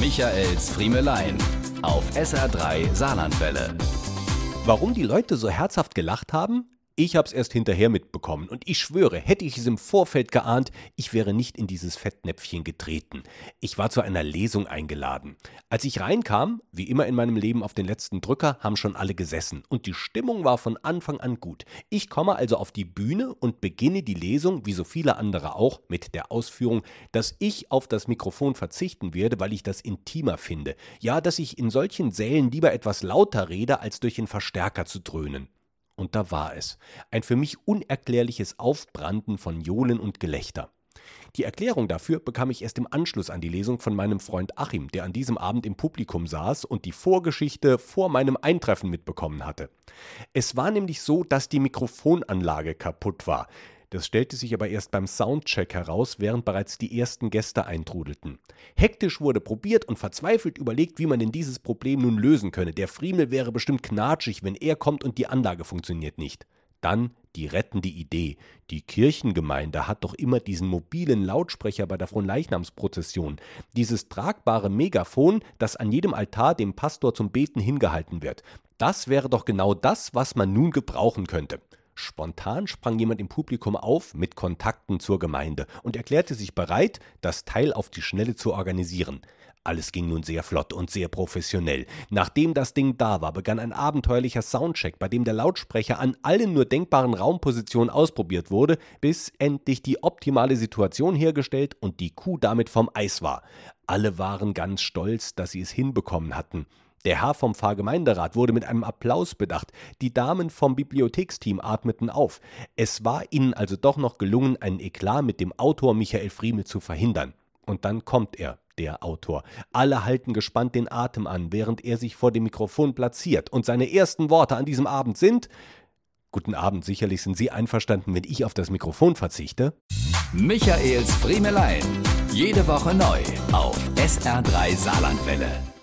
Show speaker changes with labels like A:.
A: Michaels Friemelein auf SR3 Saarlandwelle.
B: Warum die Leute so herzhaft gelacht haben? Ich hab's erst hinterher mitbekommen und ich schwöre, hätte ich es im Vorfeld geahnt, ich wäre nicht in dieses Fettnäpfchen getreten. Ich war zu einer Lesung eingeladen. Als ich reinkam, wie immer in meinem Leben auf den letzten Drücker, haben schon alle gesessen und die Stimmung war von Anfang an gut. Ich komme also auf die Bühne und beginne die Lesung, wie so viele andere auch, mit der Ausführung, dass ich auf das Mikrofon verzichten werde, weil ich das intimer finde. Ja, dass ich in solchen Sälen lieber etwas lauter rede, als durch den Verstärker zu dröhnen. Und da war es. Ein für mich unerklärliches Aufbranden von Johlen und Gelächter. Die Erklärung dafür bekam ich erst im Anschluss an die Lesung von meinem Freund Achim, der an diesem Abend im Publikum saß und die Vorgeschichte vor meinem Eintreffen mitbekommen hatte. Es war nämlich so, dass die Mikrofonanlage kaputt war. Das stellte sich aber erst beim Soundcheck heraus, während bereits die ersten Gäste eintrudelten. Hektisch wurde probiert und verzweifelt überlegt, wie man denn dieses Problem nun lösen könne. Der Friemel wäre bestimmt knatschig, wenn er kommt und die Anlage funktioniert nicht. Dann die rettende Idee. Die Kirchengemeinde hat doch immer diesen mobilen Lautsprecher bei der Fronleichnamsprozession. Dieses tragbare Megafon, das an jedem Altar dem Pastor zum Beten hingehalten wird. Das wäre doch genau das, was man nun gebrauchen könnte. Spontan sprang jemand im Publikum auf mit Kontakten zur Gemeinde und erklärte sich bereit, das Teil auf die Schnelle zu organisieren. Alles ging nun sehr flott und sehr professionell. Nachdem das Ding da war, begann ein abenteuerlicher Soundcheck, bei dem der Lautsprecher an allen nur denkbaren Raumpositionen ausprobiert wurde, bis endlich die optimale Situation hergestellt und die Kuh damit vom Eis war. Alle waren ganz stolz, dass sie es hinbekommen hatten. Der Herr vom Pfarrgemeinderat wurde mit einem Applaus bedacht. Die Damen vom Bibliotheksteam atmeten auf. Es war ihnen also doch noch gelungen, einen Eklat mit dem Autor Michael Friemel zu verhindern. Und dann kommt er, der Autor. Alle halten gespannt den Atem an, während er sich vor dem Mikrofon platziert. Und seine ersten Worte an diesem Abend sind: Guten Abend, sicherlich sind Sie einverstanden, wenn ich auf das Mikrofon verzichte.
A: Michaels Friemelein. Jede Woche neu auf SR3 Saarlandwelle.